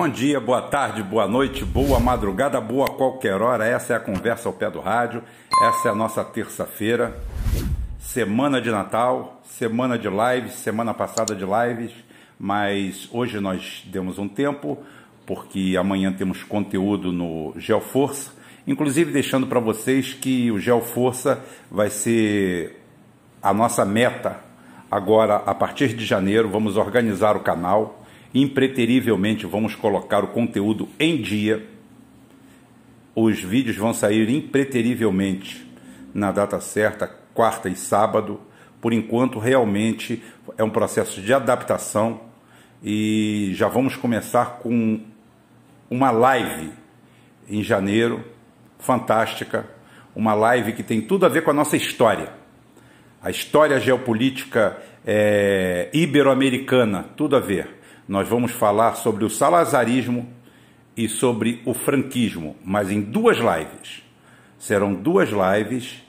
Bom dia, boa tarde, boa noite, boa madrugada, boa qualquer hora. Essa é a conversa ao pé do rádio. Essa é a nossa terça-feira, semana de Natal, semana de lives, semana passada de lives, mas hoje nós demos um tempo porque amanhã temos conteúdo no Geoforça, inclusive deixando para vocês que o Geoforça vai ser a nossa meta agora a partir de janeiro, vamos organizar o canal impreterivelmente vamos colocar o conteúdo em dia. Os vídeos vão sair impreterivelmente na data certa, quarta e sábado. Por enquanto, realmente é um processo de adaptação e já vamos começar com uma live em janeiro, fantástica, uma live que tem tudo a ver com a nossa história. A história geopolítica é, ibero-americana, tudo a ver nós vamos falar sobre o salazarismo e sobre o franquismo, mas em duas lives. Serão duas lives,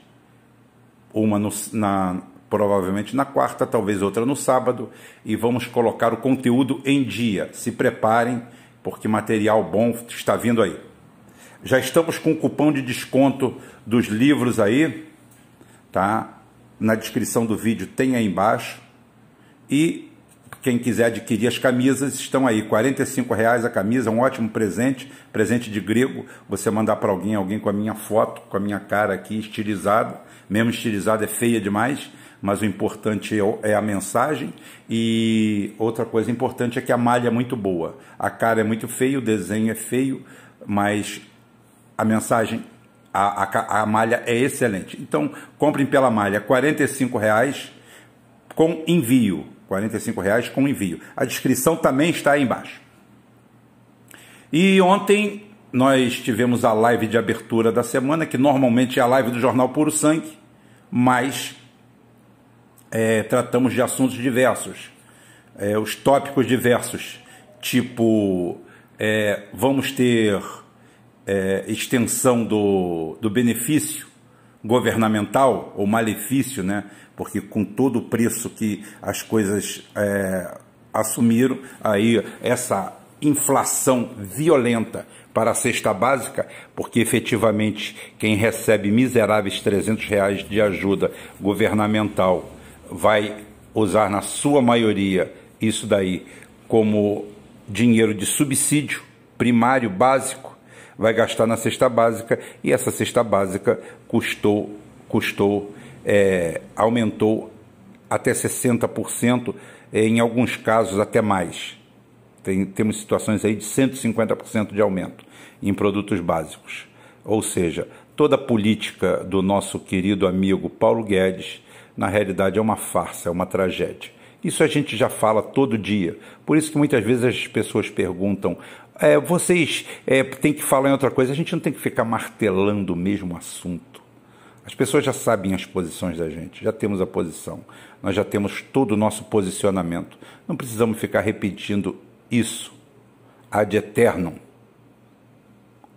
uma no, na, provavelmente na quarta, talvez outra no sábado, e vamos colocar o conteúdo em dia. Se preparem, porque material bom está vindo aí. Já estamos com o cupom de desconto dos livros aí, tá? Na descrição do vídeo tem aí embaixo. E quem quiser adquirir as camisas, estão aí, R$ reais a camisa, um ótimo presente, presente de grego. Você mandar para alguém, alguém com a minha foto, com a minha cara aqui estilizada, mesmo estilizada é feia demais, mas o importante é, é a mensagem. E outra coisa importante é que a malha é muito boa. A cara é muito feia, o desenho é feio, mas a mensagem, a, a, a malha é excelente. Então, comprem pela malha, R$ reais com envio. R$ reais com envio. A descrição também está aí embaixo. E ontem nós tivemos a live de abertura da semana, que normalmente é a live do Jornal Puro Sangue, mas é, tratamos de assuntos diversos, é, os tópicos diversos, tipo é, vamos ter é, extensão do, do benefício governamental ou malefício, né? porque com todo o preço que as coisas é, assumiram, aí essa inflação violenta para a cesta básica, porque efetivamente quem recebe miseráveis 300 reais de ajuda governamental vai usar na sua maioria isso daí como dinheiro de subsídio primário básico, vai gastar na cesta básica e essa cesta básica custou custou é, aumentou até 60%, é, em alguns casos até mais. Tem, temos situações aí de 150% de aumento em produtos básicos. Ou seja, toda a política do nosso querido amigo Paulo Guedes, na realidade, é uma farsa, é uma tragédia. Isso a gente já fala todo dia. Por isso que muitas vezes as pessoas perguntam: é, vocês é, têm que falar em outra coisa? A gente não tem que ficar martelando o mesmo assunto. As pessoas já sabem as posições da gente, já temos a posição, nós já temos todo o nosso posicionamento. Não precisamos ficar repetindo isso ad eternum.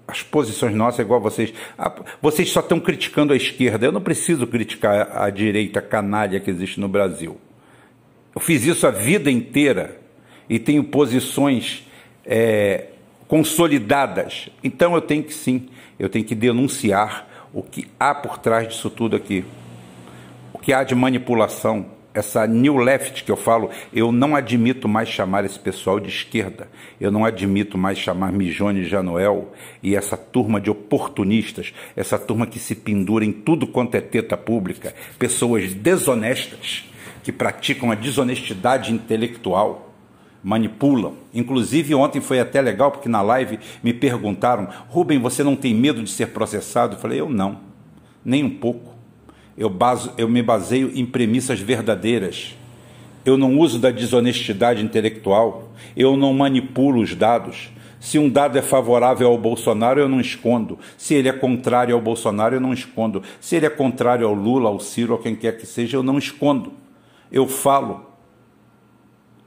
As posições nossas é igual a vocês. Vocês só estão criticando a esquerda. Eu não preciso criticar a direita canalha que existe no Brasil. Eu fiz isso a vida inteira e tenho posições é, consolidadas. Então eu tenho que sim, eu tenho que denunciar o que há por trás disso tudo aqui. O que há de manipulação, essa new left que eu falo, eu não admito mais chamar esse pessoal de esquerda. Eu não admito mais chamar Mijone Janoel e essa turma de oportunistas, essa turma que se pendura em tudo quanto é teta pública, pessoas desonestas que praticam a desonestidade intelectual manipulam. Inclusive, ontem foi até legal, porque na live me perguntaram: Rubem, você não tem medo de ser processado? Eu falei: eu não, nem um pouco. Eu, baso, eu me baseio em premissas verdadeiras. Eu não uso da desonestidade intelectual. Eu não manipulo os dados. Se um dado é favorável ao Bolsonaro, eu não escondo. Se ele é contrário ao Bolsonaro, eu não escondo. Se ele é contrário ao Lula, ao Ciro, a quem quer que seja, eu não escondo. Eu falo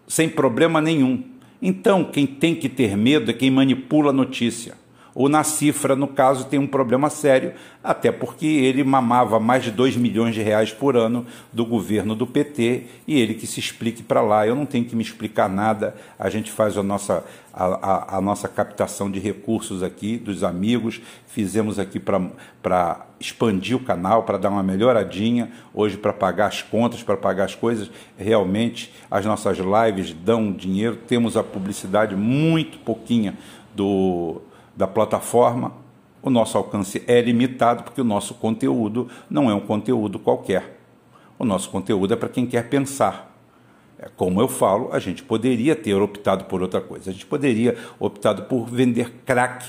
sem problema nenhum. Então, quem tem que ter medo é quem manipula a notícia. O Nacifra, no caso, tem um problema sério, até porque ele mamava mais de 2 milhões de reais por ano do governo do PT e ele que se explique para lá. Eu não tenho que me explicar nada, a gente faz a nossa, a, a, a nossa captação de recursos aqui, dos amigos, fizemos aqui para expandir o canal, para dar uma melhoradinha, hoje para pagar as contas, para pagar as coisas. Realmente, as nossas lives dão dinheiro, temos a publicidade muito pouquinha do da plataforma, o nosso alcance é limitado porque o nosso conteúdo não é um conteúdo qualquer. O nosso conteúdo é para quem quer pensar. É, como eu falo, a gente poderia ter optado por outra coisa. A gente poderia optado por vender crack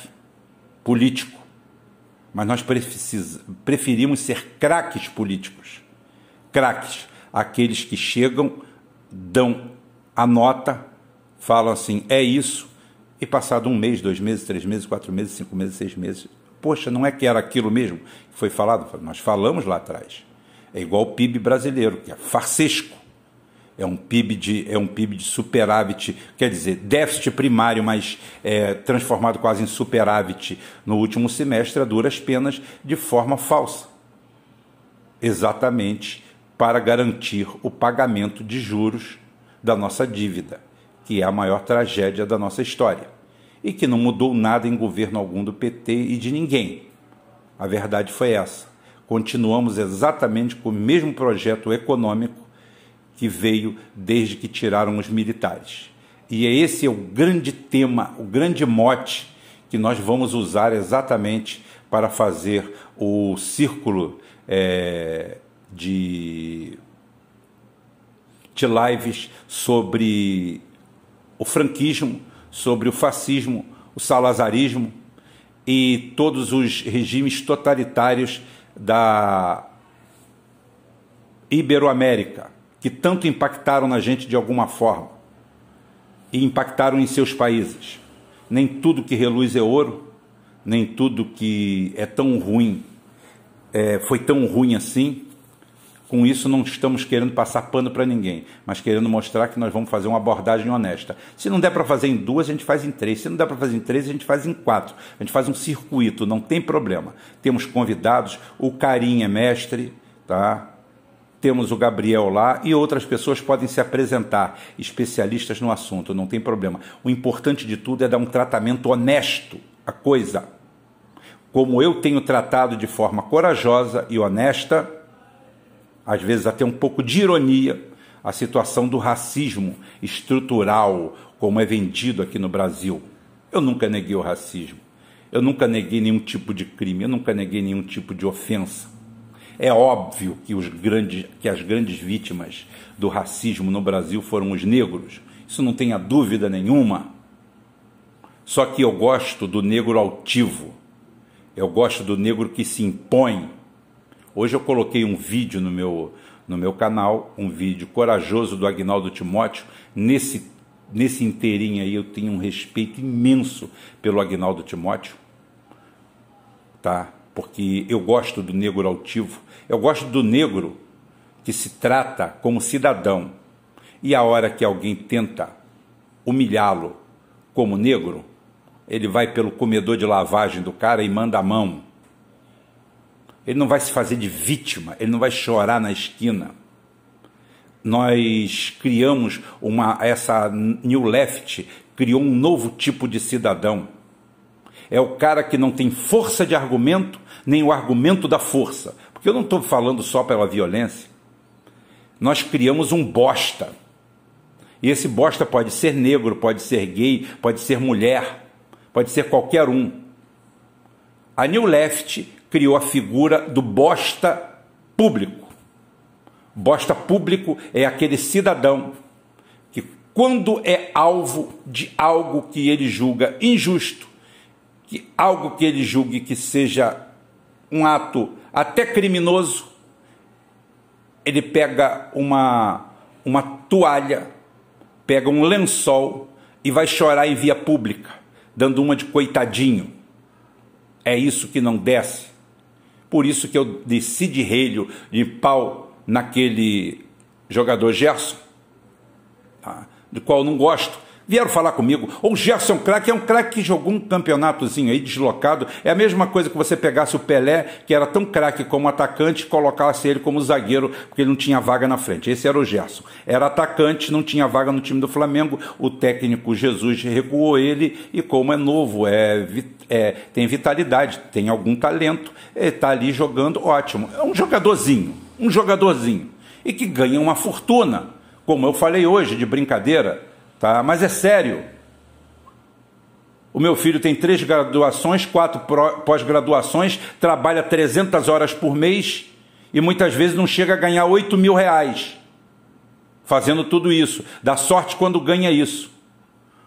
político. Mas nós preferimos ser craques políticos. Craques, aqueles que chegam, dão a nota, falam assim: é isso, e passado um mês, dois meses, três meses, quatro meses, cinco meses, seis meses, poxa, não é que era aquilo mesmo que foi falado? Nós falamos lá atrás. É igual o PIB brasileiro, que é farsesco. É um PIB de, é um PIB de superávit, quer dizer, déficit primário, mas é, transformado quase em superávit no último semestre, a duras penas, de forma falsa. Exatamente para garantir o pagamento de juros da nossa dívida que é a maior tragédia da nossa história, e que não mudou nada em governo algum do PT e de ninguém. A verdade foi essa. Continuamos exatamente com o mesmo projeto econômico que veio desde que tiraram os militares. E é esse é o grande tema, o grande mote que nós vamos usar exatamente para fazer o círculo é, de, de lives sobre o franquismo, sobre o fascismo, o salazarismo e todos os regimes totalitários da Iberoamérica, que tanto impactaram na gente de alguma forma e impactaram em seus países. Nem tudo que reluz é ouro, nem tudo que é tão ruim é, foi tão ruim assim. Com isso, não estamos querendo passar pano para ninguém, mas querendo mostrar que nós vamos fazer uma abordagem honesta. Se não der para fazer em duas, a gente faz em três. Se não der para fazer em três, a gente faz em quatro. A gente faz um circuito, não tem problema. Temos convidados, o Carim é mestre, tá? Temos o Gabriel lá e outras pessoas podem se apresentar, especialistas no assunto, não tem problema. O importante de tudo é dar um tratamento honesto à coisa. Como eu tenho tratado de forma corajosa e honesta, às vezes até um pouco de ironia, a situação do racismo estrutural, como é vendido aqui no Brasil. Eu nunca neguei o racismo. Eu nunca neguei nenhum tipo de crime, eu nunca neguei nenhum tipo de ofensa. É óbvio que, os grandes, que as grandes vítimas do racismo no Brasil foram os negros. Isso não tenha dúvida nenhuma. Só que eu gosto do negro altivo. Eu gosto do negro que se impõe, Hoje eu coloquei um vídeo no meu, no meu canal, um vídeo corajoso do Agnaldo Timóteo. Nesse, nesse inteirinho aí eu tenho um respeito imenso pelo Agnaldo Timóteo, tá? Porque eu gosto do negro altivo, eu gosto do negro que se trata como cidadão. E a hora que alguém tenta humilhá-lo como negro, ele vai pelo comedor de lavagem do cara e manda a mão ele não vai se fazer de vítima, ele não vai chorar na esquina. Nós criamos uma essa New Left criou um novo tipo de cidadão. É o cara que não tem força de argumento, nem o argumento da força. Porque eu não estou falando só pela violência. Nós criamos um bosta. E esse bosta pode ser negro, pode ser gay, pode ser mulher, pode ser qualquer um. A New Left criou a figura do bosta público. Bosta público é aquele cidadão que, quando é alvo de algo que ele julga injusto, que algo que ele julgue que seja um ato até criminoso, ele pega uma, uma toalha, pega um lençol e vai chorar em via pública, dando uma de coitadinho. É isso que não desce. Por isso que eu desci de relho, de pau naquele jogador Gerson, tá? do qual não gosto, Vieram falar comigo. Ou Gerson Craque é um craque que jogou um campeonatozinho aí deslocado. É a mesma coisa que você pegasse o Pelé, que era tão craque como atacante, e colocasse ele como zagueiro, porque ele não tinha vaga na frente. Esse era o Gerson. Era atacante, não tinha vaga no time do Flamengo. O técnico Jesus recuou ele e como é novo, é, é tem vitalidade, tem algum talento, está ali jogando, ótimo. É um jogadorzinho, um jogadorzinho. E que ganha uma fortuna, como eu falei hoje, de brincadeira tá? Mas é sério. O meu filho tem três graduações, quatro pós-graduações, trabalha 300 horas por mês e muitas vezes não chega a ganhar 8 mil reais fazendo tudo isso. Dá sorte quando ganha isso.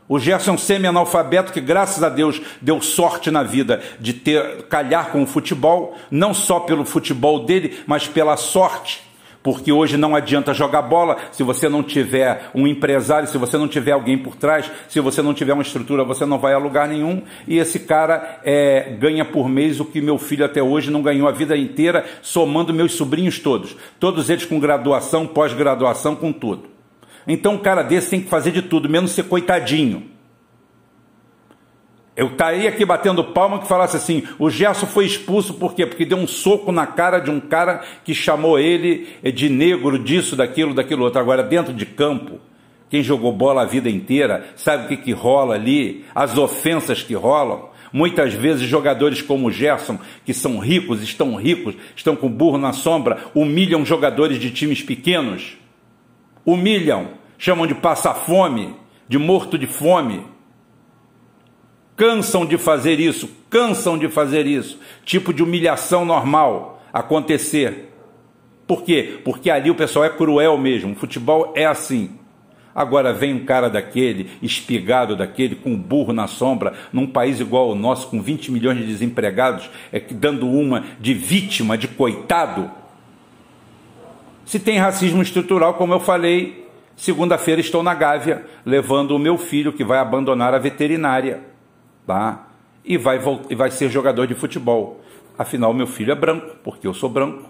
O Gerson semi-analfabeto que, graças a Deus, deu sorte na vida de ter calhar com o futebol, não só pelo futebol dele, mas pela sorte porque hoje não adianta jogar bola se você não tiver um empresário, se você não tiver alguém por trás, se você não tiver uma estrutura, você não vai a lugar nenhum. E esse cara é, ganha por mês o que meu filho até hoje não ganhou a vida inteira, somando meus sobrinhos todos. Todos eles com graduação, pós-graduação, com tudo. Então um cara desse tem que fazer de tudo, menos ser coitadinho. Eu estaria aqui batendo palma que falasse assim: o Gerson foi expulso por quê? Porque deu um soco na cara de um cara que chamou ele de negro, disso, daquilo, daquilo outro. Agora, dentro de campo, quem jogou bola a vida inteira sabe o que, que rola ali, as ofensas que rolam. Muitas vezes jogadores como o Gerson, que são ricos, estão ricos, estão com burro na sombra, humilham jogadores de times pequenos. Humilham, chamam de passar fome, de morto de fome cansam de fazer isso, cansam de fazer isso, tipo de humilhação normal acontecer. Por quê? Porque ali o pessoal é cruel mesmo, o futebol é assim. Agora vem um cara daquele, espigado daquele, com um burro na sombra, num país igual ao nosso, com 20 milhões de desempregados, é, dando uma de vítima, de coitado. Se tem racismo estrutural, como eu falei, segunda-feira estou na Gávea, levando o meu filho que vai abandonar a veterinária tá? e, vai, e vai ser jogador de futebol. Afinal, meu filho é branco, porque eu sou branco,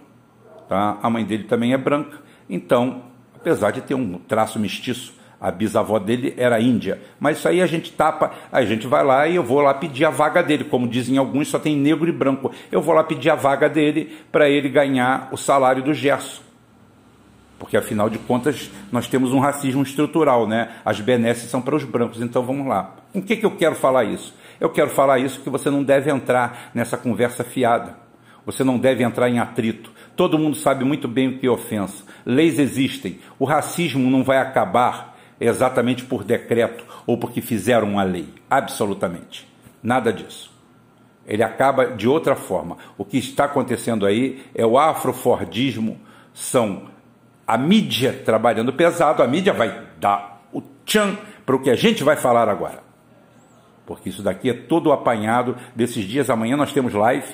tá? a mãe dele também é branca. Então, apesar de ter um traço mestiço, a bisavó dele era índia. Mas isso aí a gente tapa, a gente vai lá e eu vou lá pedir a vaga dele. Como dizem alguns, só tem negro e branco. Eu vou lá pedir a vaga dele para ele ganhar o salário do Gerson. Porque afinal de contas nós temos um racismo estrutural, né? As benesses são para os brancos, então vamos lá. Com que, que eu quero falar isso? Eu quero falar isso que você não deve entrar nessa conversa fiada. Você não deve entrar em atrito. Todo mundo sabe muito bem o que é ofensa. Leis existem. O racismo não vai acabar exatamente por decreto ou porque fizeram uma lei. Absolutamente. Nada disso. Ele acaba de outra forma. O que está acontecendo aí é o afrofordismo, são a mídia trabalhando pesado, a mídia vai dar o tchan para o que a gente vai falar agora porque isso daqui é todo o apanhado desses dias. Amanhã nós temos live,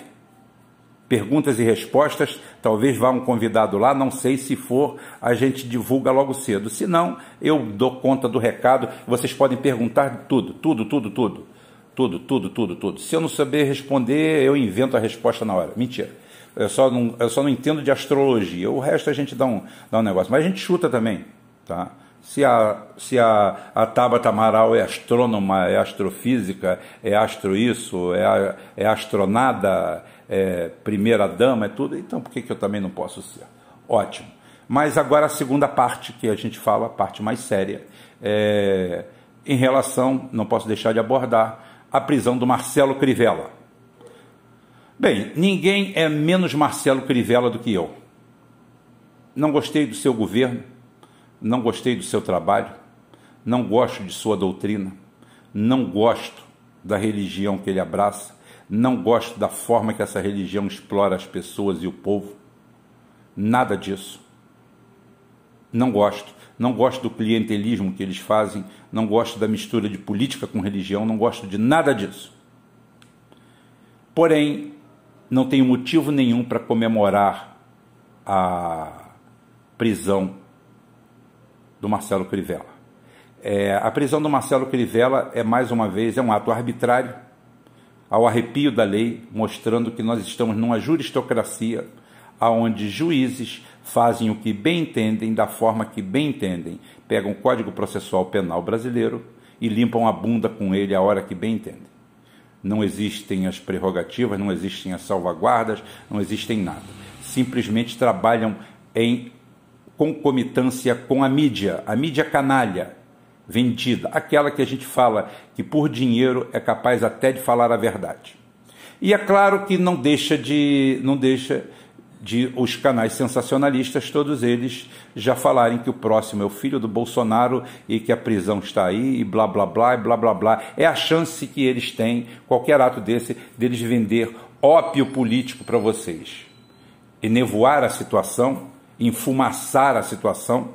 perguntas e respostas. Talvez vá um convidado lá, não sei se for, a gente divulga logo cedo. Se não, eu dou conta do recado. Vocês podem perguntar tudo, tudo, tudo, tudo. Tudo, tudo, tudo, tudo. Se eu não saber responder, eu invento a resposta na hora. Mentira. Eu só não, eu só não entendo de astrologia. O resto a gente dá um, dá um negócio. Mas a gente chuta também, tá? Se a, se a, a Tabata Amaral é astrônoma, é astrofísica, é astro isso, é, é astronada, é primeira dama, é tudo, então por que, que eu também não posso ser? Ótimo. Mas agora a segunda parte que a gente fala, a parte mais séria, é, em relação, não posso deixar de abordar, a prisão do Marcelo Crivella. Bem, ninguém é menos Marcelo Crivella do que eu. Não gostei do seu governo, não gostei do seu trabalho, não gosto de sua doutrina, não gosto da religião que ele abraça, não gosto da forma que essa religião explora as pessoas e o povo. Nada disso. Não gosto. Não gosto do clientelismo que eles fazem, não gosto da mistura de política com religião, não gosto de nada disso. Porém, não tenho motivo nenhum para comemorar a prisão do Marcelo Crivella. É, a prisão do Marcelo Crivella é, mais uma vez, é um ato arbitrário, ao arrepio da lei, mostrando que nós estamos numa juristocracia onde juízes fazem o que bem entendem, da forma que bem entendem. Pegam o Código Processual Penal brasileiro e limpam a bunda com ele a hora que bem entendem. Não existem as prerrogativas, não existem as salvaguardas, não existem nada. Simplesmente trabalham em concomitância com a mídia, a mídia canalha vendida, aquela que a gente fala que por dinheiro é capaz até de falar a verdade. E é claro que não deixa de não deixa de os canais sensacionalistas, todos eles já falarem que o próximo é o filho do Bolsonaro e que a prisão está aí e blá blá blá e blá blá blá. É a chance que eles têm, qualquer ato desse, deles vender ópio político para vocês. E nevoar a situação, enfumaçar a situação,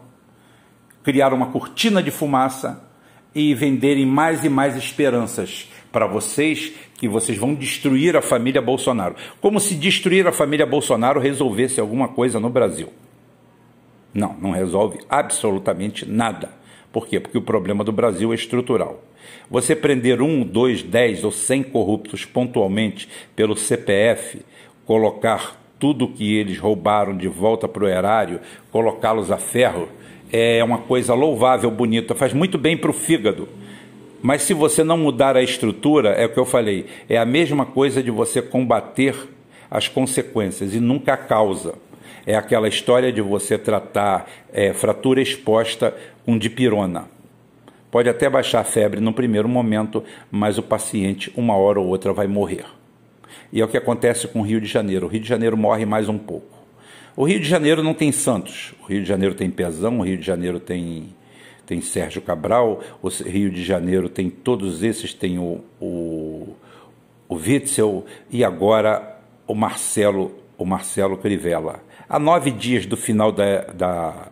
criar uma cortina de fumaça e venderem mais e mais esperanças para vocês que vocês vão destruir a família Bolsonaro. Como se destruir a família Bolsonaro resolvesse alguma coisa no Brasil. Não, não resolve absolutamente nada. Por quê? Porque o problema do Brasil é estrutural. Você prender um, dois, dez ou cem corruptos pontualmente pelo CPF, colocar tudo que eles roubaram de volta para o erário, colocá-los a ferro, é uma coisa louvável, bonita, faz muito bem para o fígado mas se você não mudar a estrutura, é o que eu falei, é a mesma coisa de você combater as consequências e nunca a causa. É aquela história de você tratar é, fratura exposta com dipirona. Pode até baixar a febre no primeiro momento, mas o paciente, uma hora ou outra, vai morrer. E é o que acontece com o Rio de Janeiro. O Rio de Janeiro morre mais um pouco. O Rio de Janeiro não tem Santos. O Rio de Janeiro tem Pezão, o Rio de Janeiro tem tem Sérgio Cabral, o Rio de Janeiro tem todos esses, tem o, o, o Witzel e agora o Marcelo, o Marcelo Crivella. Há nove dias do final da, da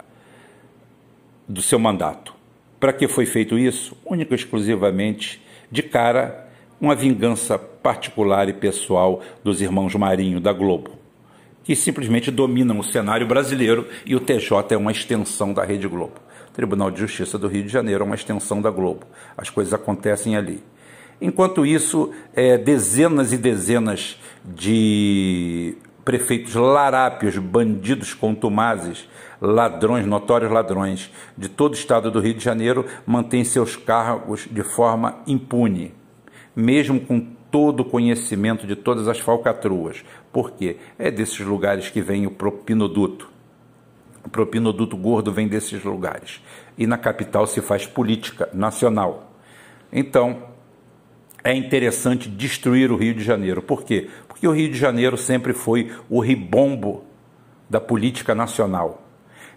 do seu mandato. Para que foi feito isso? Única e exclusivamente de cara uma vingança particular e pessoal dos irmãos Marinho da Globo, que simplesmente dominam o cenário brasileiro e o TJ é uma extensão da Rede Globo. Tribunal de Justiça do Rio de Janeiro é uma extensão da Globo. As coisas acontecem ali. Enquanto isso, é, dezenas e dezenas de prefeitos larápios, bandidos contumazes, ladrões, notórios ladrões de todo o estado do Rio de Janeiro mantêm seus cargos de forma impune, mesmo com todo o conhecimento de todas as falcatruas. Por quê? É desses lugares que vem o propinoduto. O propinoduto gordo vem desses lugares. E na capital se faz política nacional. Então, é interessante destruir o Rio de Janeiro. Por quê? Porque o Rio de Janeiro sempre foi o ribombo da política nacional.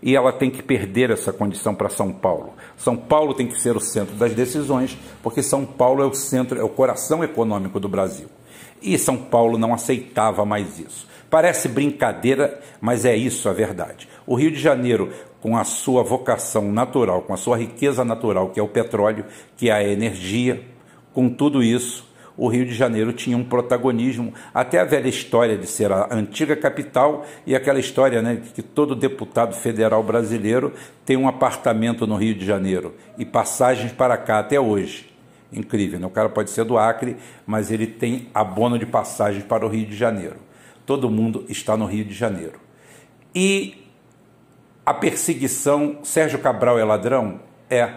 E ela tem que perder essa condição para São Paulo. São Paulo tem que ser o centro das decisões, porque São Paulo é o centro, é o coração econômico do Brasil. E São Paulo não aceitava mais isso. Parece brincadeira, mas é isso a verdade. O Rio de Janeiro, com a sua vocação natural, com a sua riqueza natural, que é o petróleo, que é a energia, com tudo isso, o Rio de Janeiro tinha um protagonismo, até a velha história de ser a antiga capital e aquela história né, que todo deputado federal brasileiro tem um apartamento no Rio de Janeiro e passagens para cá até hoje. Incrível, né? o cara pode ser do Acre, mas ele tem abono de passagens para o Rio de Janeiro. Todo mundo está no Rio de Janeiro. E a perseguição, Sérgio Cabral é ladrão? É,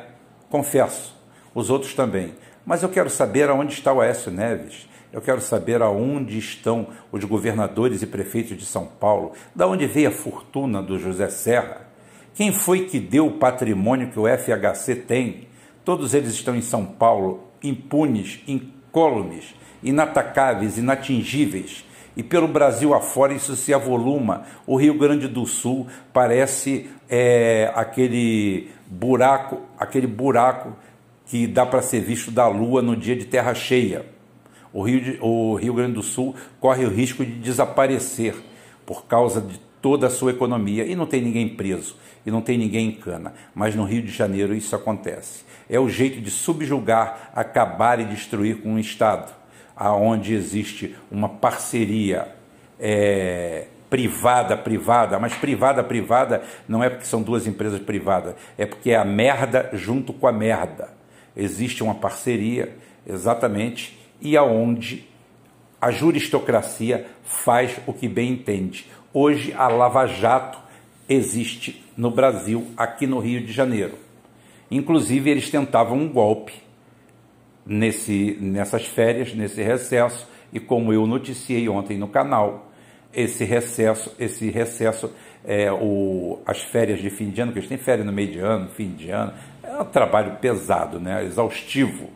confesso. Os outros também. Mas eu quero saber aonde está o Aécio Neves. Eu quero saber aonde estão os governadores e prefeitos de São Paulo. Da onde veio a fortuna do José Serra? Quem foi que deu o patrimônio que o FHC tem? Todos eles estão em São Paulo, impunes, incólumes, inatacáveis, inatingíveis e pelo Brasil afora isso se avoluma. O Rio Grande do Sul parece é, aquele buraco, aquele buraco que dá para ser visto da Lua no dia de terra cheia. O Rio, de, o Rio Grande do Sul corre o risco de desaparecer por causa de toda a sua economia e não tem ninguém preso e não tem ninguém em cana. Mas no Rio de Janeiro isso acontece. É o jeito de subjugar, acabar e destruir com um Estado aonde existe uma parceria é, privada privada, mas privada privada não é porque são duas empresas privadas, é porque é a merda junto com a merda. Existe uma parceria exatamente e aonde a juristocracia faz o que bem entende. Hoje a Lava Jato existe no Brasil, aqui no Rio de Janeiro. Inclusive eles tentavam um golpe nesse, nessas férias, nesse recesso, e como eu noticiei ontem no canal, esse recesso, esse recesso, é, o, as férias de fim de ano, que eles têm férias no meio de ano, fim de ano, é um trabalho pesado, né? exaustivo.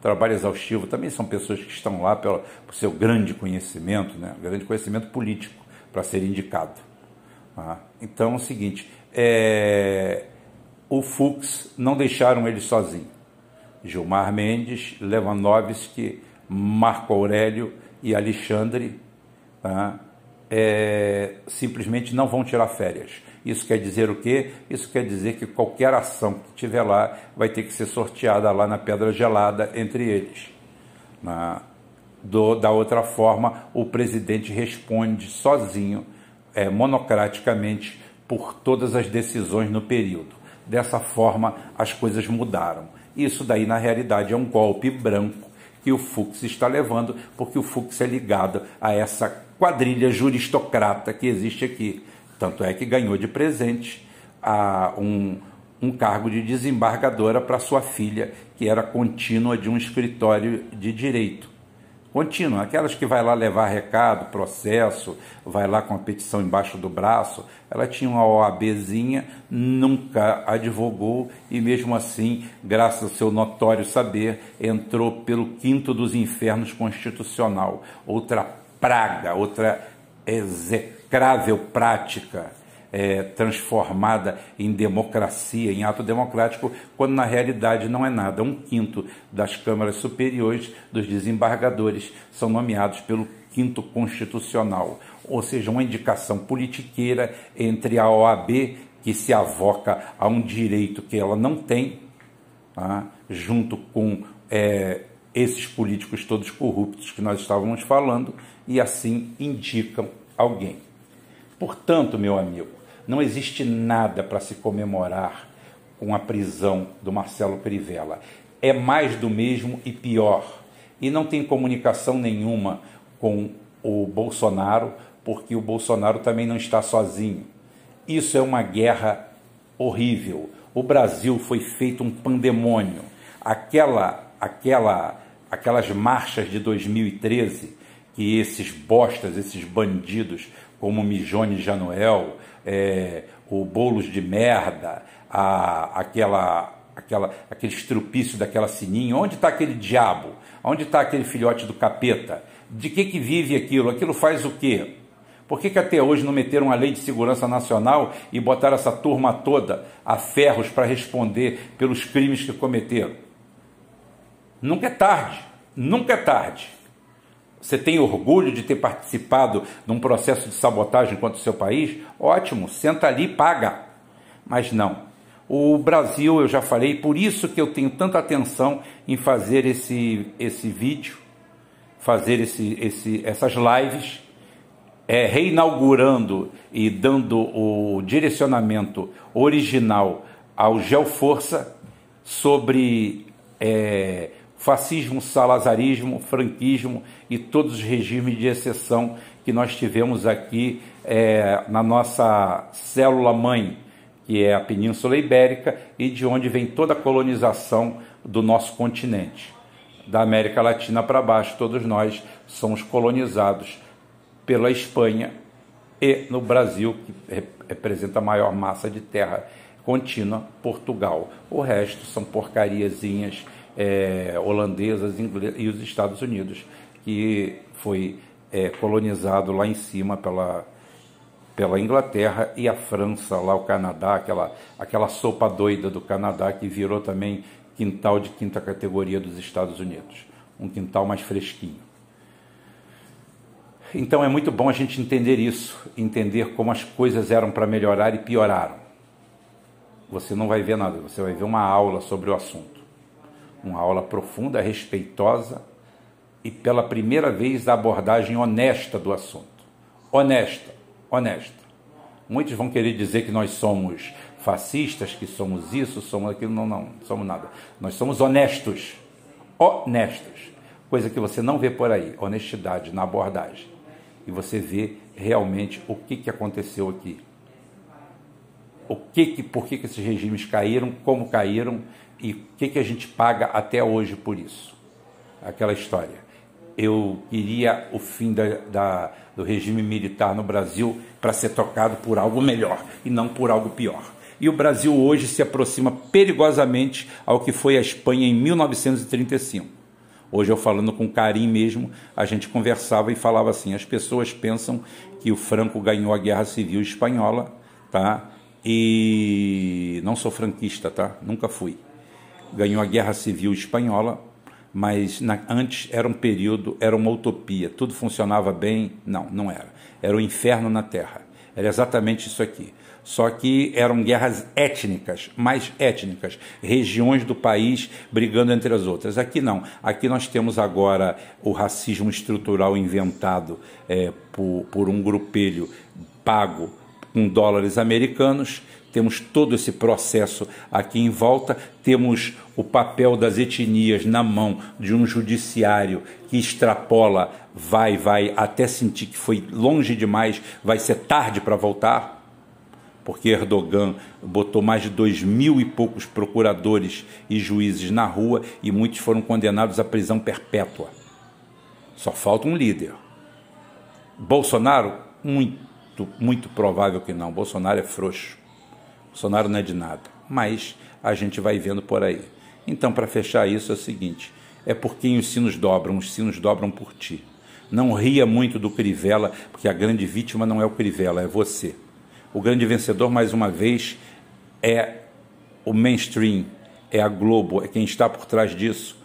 Trabalho exaustivo também são pessoas que estão lá pelo, seu grande conhecimento, né? grande conhecimento político para ser indicado. Ah, então é o seguinte, é, o Fux não deixaram ele sozinho. Gilmar Mendes, Lewandowski, Marco Aurélio e Alexandre tá? é, simplesmente não vão tirar férias. Isso quer dizer o quê? Isso quer dizer que qualquer ação que tiver lá vai ter que ser sorteada lá na pedra gelada entre eles. Na, do, da outra forma, o presidente responde sozinho, é, monocraticamente, por todas as decisões no período. Dessa forma, as coisas mudaram. Isso daí, na realidade, é um golpe branco que o Fux está levando, porque o Fux é ligado a essa quadrilha juristocrata que existe aqui. Tanto é que ganhou de presente a um, um cargo de desembargadora para sua filha, que era contínua de um escritório de direito. Contínua, aquelas que vai lá levar recado, processo, vai lá com a petição embaixo do braço, ela tinha uma OABzinha, nunca advogou e mesmo assim, graças ao seu notório saber, entrou pelo quinto dos infernos constitucional, outra praga, outra execrável prática é, transformada em democracia, em ato democrático, quando na realidade não é nada. Um quinto das câmaras superiores dos desembargadores são nomeados pelo quinto constitucional, ou seja, uma indicação politiqueira entre a OAB, que se avoca a um direito que ela não tem, tá? junto com é, esses políticos todos corruptos que nós estávamos falando, e assim indicam alguém. Portanto, meu amigo, não existe nada para se comemorar com a prisão do Marcelo Crivella. É mais do mesmo e pior. E não tem comunicação nenhuma com o Bolsonaro, porque o Bolsonaro também não está sozinho. Isso é uma guerra horrível. O Brasil foi feito um pandemônio. Aquela, aquela, aquelas marchas de 2013 que esses bostas, esses bandidos como Mijone Januel, é, o Bolos de Merda, a, aquela, aquela, aquele estrupício daquela sininha. Onde está aquele diabo? Onde está aquele filhote do capeta? De que, que vive aquilo? Aquilo faz o quê? Por que, que até hoje não meteram uma lei de segurança nacional e botaram essa turma toda a ferros para responder pelos crimes que cometeram? Nunca é tarde, nunca é tarde. Você tem orgulho de ter participado de um processo de sabotagem contra o seu país? Ótimo, senta ali e paga. Mas não. O Brasil, eu já falei, por isso que eu tenho tanta atenção em fazer esse, esse vídeo, fazer esse, esse, essas lives, é, reinaugurando e dando o direcionamento original ao Geoforça sobre é, fascismo, salazarismo, franquismo e todos os regimes de exceção que nós tivemos aqui é, na nossa célula mãe, que é a Península Ibérica, e de onde vem toda a colonização do nosso continente. Da América Latina para baixo, todos nós somos colonizados pela Espanha e no Brasil, que representa a maior massa de terra contínua, Portugal. O resto são porcariazinhas é, holandesas e os Estados Unidos, que foi é, colonizado lá em cima pela, pela Inglaterra e a França, lá o Canadá, aquela, aquela sopa doida do Canadá que virou também quintal de quinta categoria dos Estados Unidos, um quintal mais fresquinho. Então é muito bom a gente entender isso, entender como as coisas eram para melhorar e pioraram. Você não vai ver nada, você vai ver uma aula sobre o assunto uma aula profunda, respeitosa e pela primeira vez a abordagem honesta do assunto. Honesta, honesta. Muitos vão querer dizer que nós somos fascistas, que somos isso, somos aquilo. Não, não, não somos nada. Nós somos honestos. Honestos. Coisa que você não vê por aí. Honestidade na abordagem. E você vê realmente o que, que aconteceu aqui. O que, que, por que, que esses regimes caíram, como caíram e o que, que a gente paga até hoje por isso? aquela história. Eu queria o fim da, da, do regime militar no Brasil para ser tocado por algo melhor e não por algo pior. E o Brasil hoje se aproxima perigosamente ao que foi a Espanha em 1935. Hoje eu falando com Karim mesmo, a gente conversava e falava assim: as pessoas pensam que o Franco ganhou a Guerra Civil Espanhola, tá? E não sou franquista, tá? Nunca fui. Ganhou a Guerra Civil Espanhola, mas na, antes era um período, era uma utopia, tudo funcionava bem. Não, não era. Era o inferno na Terra. Era exatamente isso aqui. Só que eram guerras étnicas, mais étnicas, regiões do país brigando entre as outras. Aqui não. Aqui nós temos agora o racismo estrutural inventado é, por, por um grupelho pago com dólares americanos temos todo esse processo aqui em volta, temos o papel das etnias na mão de um judiciário que extrapola, vai, vai, até sentir que foi longe demais, vai ser tarde para voltar, porque Erdogan botou mais de dois mil e poucos procuradores e juízes na rua e muitos foram condenados à prisão perpétua. Só falta um líder. Bolsonaro, muito, muito provável que não. Bolsonaro é frouxo. Bolsonaro não é de nada, mas a gente vai vendo por aí. Então, para fechar isso, é o seguinte: é por quem os sinos dobram, os sinos dobram por ti. Não ria muito do Crivella, porque a grande vítima não é o Crivella, é você. O grande vencedor, mais uma vez, é o mainstream, é a Globo, é quem está por trás disso,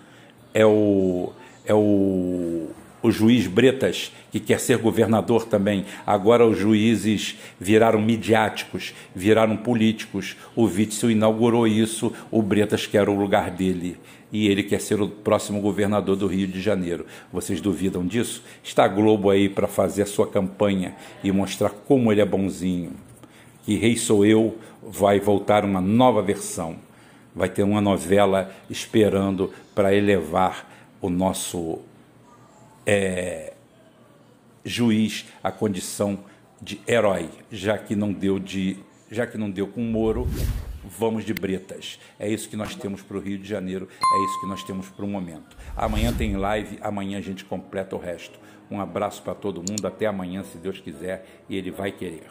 é o, é o o juiz Bretas, que quer ser governador também. Agora os juízes viraram midiáticos, viraram políticos. O Witzel inaugurou isso, o Bretas quer o lugar dele. E ele quer ser o próximo governador do Rio de Janeiro. Vocês duvidam disso? Está a Globo aí para fazer a sua campanha e mostrar como ele é bonzinho. Que Rei Sou Eu vai voltar uma nova versão. Vai ter uma novela esperando para elevar o nosso é, juiz a condição de herói, já que não deu de, já que não deu com Moro, vamos de Bretas. É isso que nós temos para o Rio de Janeiro, é isso que nós temos para o momento. Amanhã tem live, amanhã a gente completa o resto. Um abraço para todo mundo, até amanhã, se Deus quiser, e Ele vai querer.